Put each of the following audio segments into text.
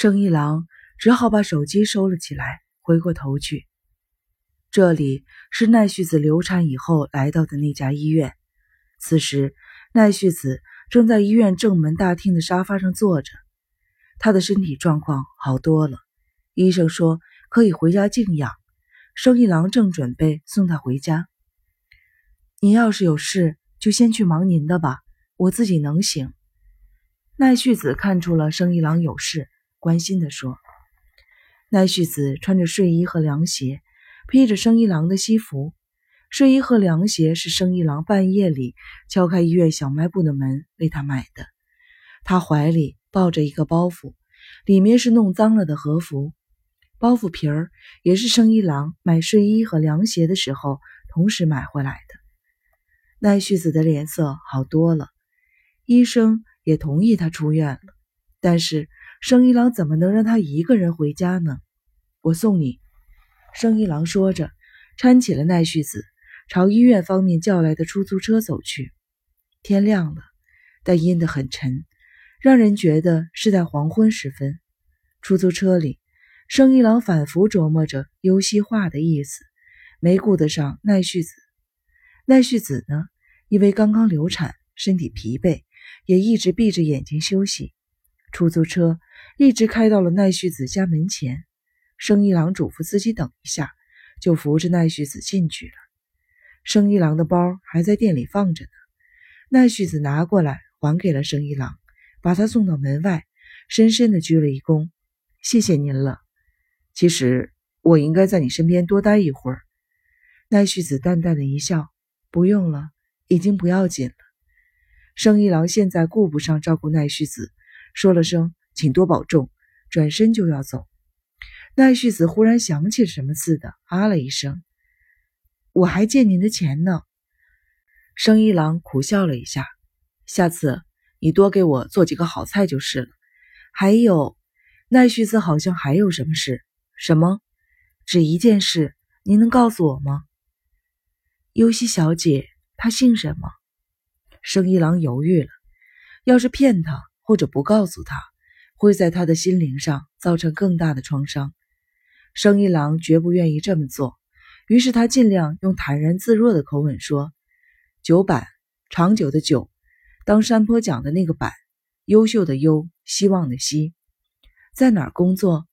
生一郎只好把手机收了起来，回过头去。这里是奈绪子流产以后来到的那家医院。此时，奈绪子正在医院正门大厅的沙发上坐着，她的身体状况好多了。医生说可以回家静养。生一郎正准备送她回家。您要是有事，就先去忙您的吧，我自己能行。奈绪子看出了生一郎有事，关心地说：“奈绪子穿着睡衣和凉鞋，披着生一郎的西服。睡衣和凉鞋是生一郎半夜里敲开医院小卖部的门为他买的。他怀里抱着一个包袱，里面是弄脏了的和服。包袱皮儿也是生一郎买睡衣和凉鞋的时候同时买回来的。”奈绪子的脸色好多了，医生也同意他出院了。但是生一郎怎么能让他一个人回家呢？我送你。生一郎说着，搀起了奈绪子，朝医院方面叫来的出租车走去。天亮了，但阴得很沉，让人觉得是在黄昏时分。出租车里，生一郎反复琢磨着优西话的意思，没顾得上奈绪子。奈绪子呢，因为刚刚流产，身体疲惫，也一直闭着眼睛休息。出租车一直开到了奈绪子家门前，生一郎嘱咐司机等一下，就扶着奈绪子进去了。生一郎的包还在店里放着呢，奈绪子拿过来还给了生一郎，把他送到门外，深深的鞠了一躬：“谢谢您了。其实我应该在你身边多待一会儿。”奈绪子淡淡的一笑。不用了，已经不要紧了。生一郎现在顾不上照顾奈绪子，说了声“请多保重”，转身就要走。奈绪子忽然想起什么似的，啊了一声：“我还借您的钱呢。”生一郎苦笑了一下：“下次你多给我做几个好菜就是了。还有，奈绪子好像还有什么事？什么？只一件事？您能告诉我吗？”优希小姐，她姓什么？生一郎犹豫了。要是骗她或者不告诉她，会在他的心灵上造成更大的创伤。生一郎绝不愿意这么做，于是他尽量用坦然自若的口吻说：“九板，长久的久，当山坡讲的那个板，优秀的优，希望的希，在哪儿工作？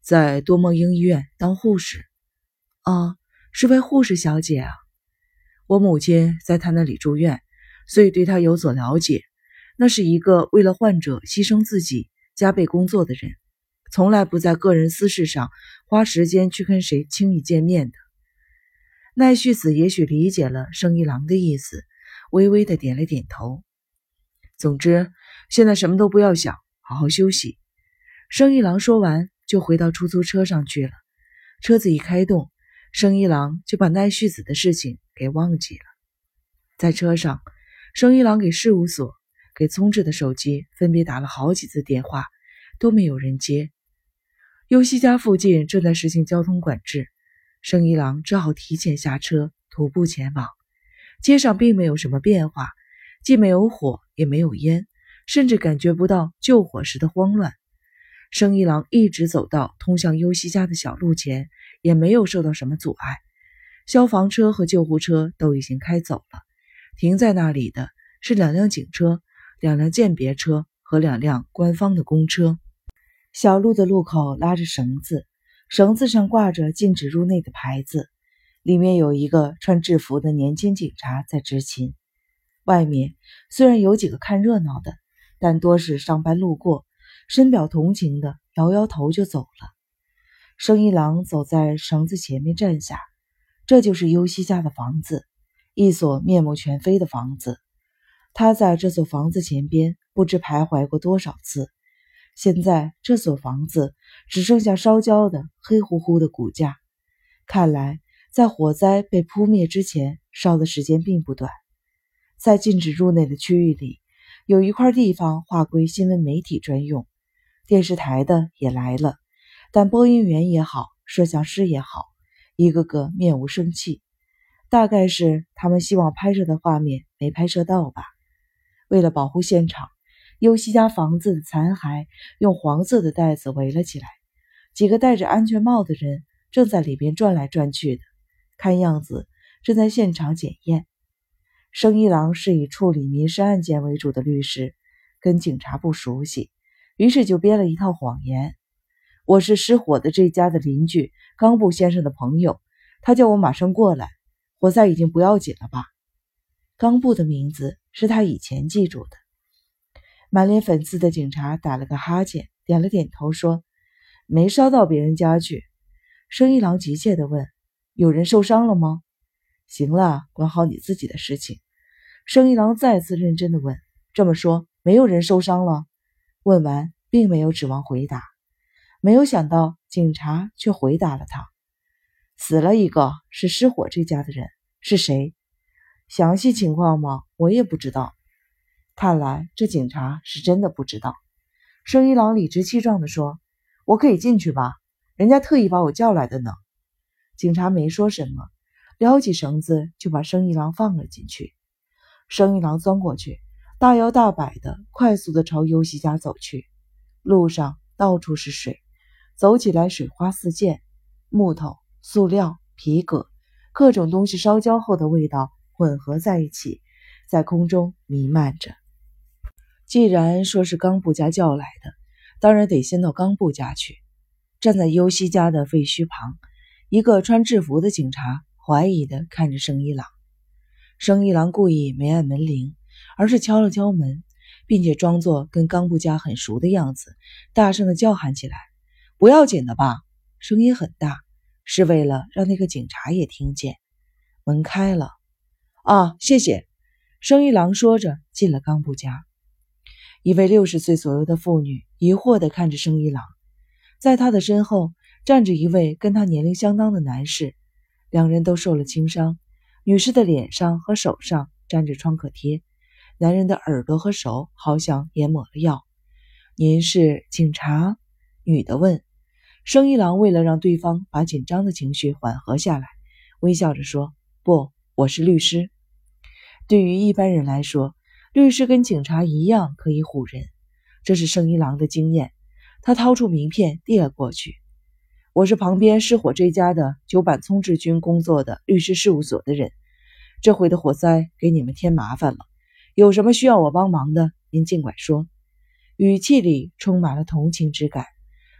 在多梦英医院当护士。啊，是位护士小姐啊。”我母亲在他那里住院，所以对他有所了解。那是一个为了患者牺牲自己、加倍工作的人，从来不在个人私事上花时间去跟谁轻易见面的。奈绪子也许理解了生一郎的意思，微微的点了点头。总之，现在什么都不要想，好好休息。生一郎说完，就回到出租车上去了。车子一开动，生一郎就把奈绪子的事情。给忘记了，在车上，生一郎给事务所、给聪智的手机分别打了好几次电话，都没有人接。优希家附近正在实行交通管制，生一郎只好提前下车，徒步前往。街上并没有什么变化，既没有火，也没有烟，甚至感觉不到救火时的慌乱。生一郎一直走到通向优希家的小路前，也没有受到什么阻碍。消防车和救护车都已经开走了，停在那里的是两辆警车、两辆鉴别车和两辆官方的公车。小路的路口拉着绳子，绳子上挂着禁止入内的牌子，里面有一个穿制服的年轻警察在执勤。外面虽然有几个看热闹的，但多是上班路过，深表同情的摇摇头就走了。生一郎走在绳子前面站下。这就是优希家的房子，一所面目全非的房子。他在这所房子前边不知徘徊过多少次。现在这所房子只剩下烧焦的黑乎乎的骨架。看来在火灾被扑灭之前，烧的时间并不短。在禁止入内的区域里，有一块地方划归新闻媒体专用，电视台的也来了，但播音员也好，摄像师也好。一个个面无生气，大概是他们希望拍摄的画面没拍摄到吧。为了保护现场，优西家房子的残骸用黄色的袋子围了起来，几个戴着安全帽的人正在里边转来转去的，看样子正在现场检验。生一郎是以处理民事案件为主的律师，跟警察不熟悉，于是就编了一套谎言。我是失火的这家的邻居，冈部先生的朋友，他叫我马上过来。火灾已经不要紧了吧？冈部的名字是他以前记住的。满脸粉刺的警察打了个哈欠，点了点头，说：“没烧到别人家去。”生一郎急切地问：“有人受伤了吗？”“行了，管好你自己的事情。”生一郎再次认真地问：“这么说，没有人受伤了？”问完，并没有指望回答。没有想到，警察却回答了他：“死了一个，是失火这家的人，是谁？详细情况吗？我也不知道。看来这警察是真的不知道。”生一郎理直气壮地说：“我可以进去吧？人家特意把我叫来的呢。”警察没说什么，撩起绳子就把生一郎放了进去。生一郎钻过去，大摇大摆的快速的朝优西家走去，路上到处是水。走起来水花四溅，木头、塑料、皮革，各种东西烧焦后的味道混合在一起，在空中弥漫着。既然说是冈部家叫来的，当然得先到冈部家去。站在优希家的废墟旁，一个穿制服的警察怀疑地看着生一郎。生一郎故意没按门铃，而是敲了敲门，并且装作跟冈部家很熟的样子，大声地叫喊起来。不要紧的吧？声音很大，是为了让那个警察也听见。门开了，啊，谢谢。生一郎说着进了冈部家。一位六十岁左右的妇女疑惑地看着生一郎，在他的身后站着一位跟他年龄相当的男士，两人都受了轻伤。女士的脸上和手上沾着创可贴，男人的耳朵和手好像也抹了药。您是警察？女的问。生一郎为了让对方把紧张的情绪缓和下来，微笑着说：“不，我是律师。对于一般人来说，律师跟警察一样可以唬人，这是生一郎的经验。他掏出名片递了过去：‘我是旁边失火这家的九板聪治君工作的律师事务所的人。这回的火灾给你们添麻烦了，有什么需要我帮忙的，您尽管说。’语气里充满了同情之感。”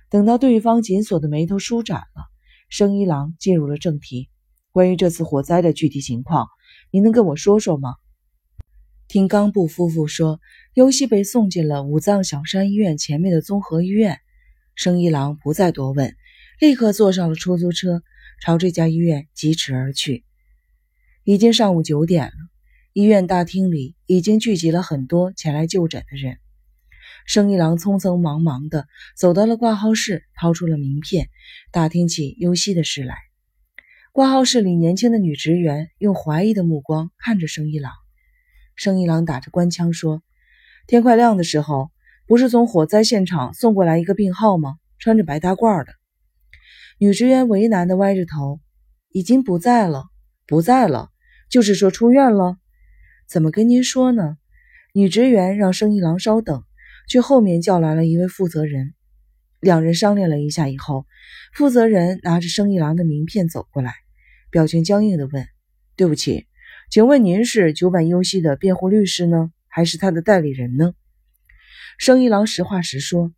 等到对方紧锁的眉头舒展了，生一郎进入了正题：“关于这次火灾的具体情况，您能跟我说说吗？”听冈部夫妇说，优希被送进了武藏小山医院前面的综合医院。生一郎不再多问，立刻坐上了出租车，朝这家医院疾驰而去。已经上午九点了，医院大厅里已经聚集了很多前来就诊的人。生一郎匆匆忙忙地走到了挂号室，掏出了名片，打听起优希的事来。挂号室里，年轻的女职员用怀疑的目光看着生一郎。生一郎打着官腔说：“天快亮的时候，不是从火灾现场送过来一个病号吗？穿着白大褂的。”女职员为难地歪着头：“已经不在了，不在了，就是说出院了。怎么跟您说呢？”女职员让生一郎稍等。去后面叫来了一位负责人，两人商量了一下以后，负责人拿着生意郎的名片走过来，表情僵硬地问：“对不起，请问您是九坂优希的辩护律师呢，还是他的代理人呢？”生意郎实话实说：“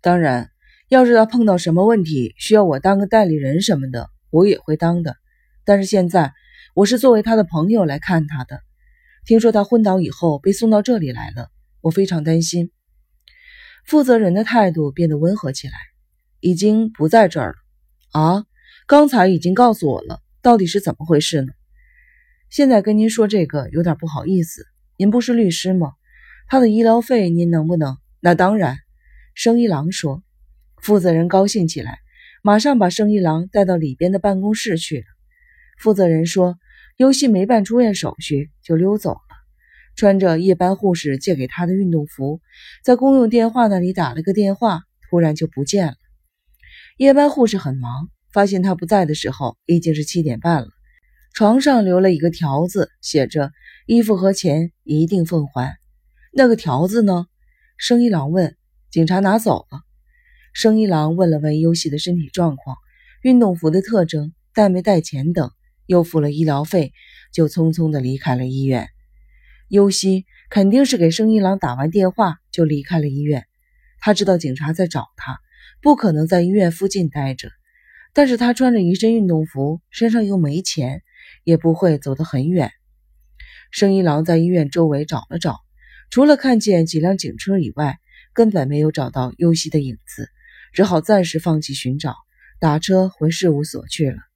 当然，要是他碰到什么问题需要我当个代理人什么的，我也会当的。但是现在我是作为他的朋友来看他的。听说他昏倒以后被送到这里来了，我非常担心。”负责人的态度变得温和起来，已经不在这儿了。啊，刚才已经告诉我了，到底是怎么回事呢？现在跟您说这个有点不好意思。您不是律师吗？他的医疗费您能不能？那当然。生一郎说。负责人高兴起来，马上把生一郎带到里边的办公室去了。负责人说，优希没办出院手续就溜走了。穿着夜班护士借给他的运动服，在公用电话那里打了个电话，突然就不见了。夜班护士很忙，发现他不在的时候已经是七点半了。床上留了一个条子，写着“衣服和钱一定奉还”。那个条子呢？生一郎问：“警察拿走了？”生一郎问了问优希的身体状况、运动服的特征、带没带钱等，又付了医疗费，就匆匆的离开了医院。优希肯定是给生一郎打完电话就离开了医院。他知道警察在找他，不可能在医院附近待着。但是他穿着一身运动服，身上又没钱，也不会走得很远。生一郎在医院周围找了找，除了看见几辆警车以外，根本没有找到优希的影子，只好暂时放弃寻找，打车回事务所去了。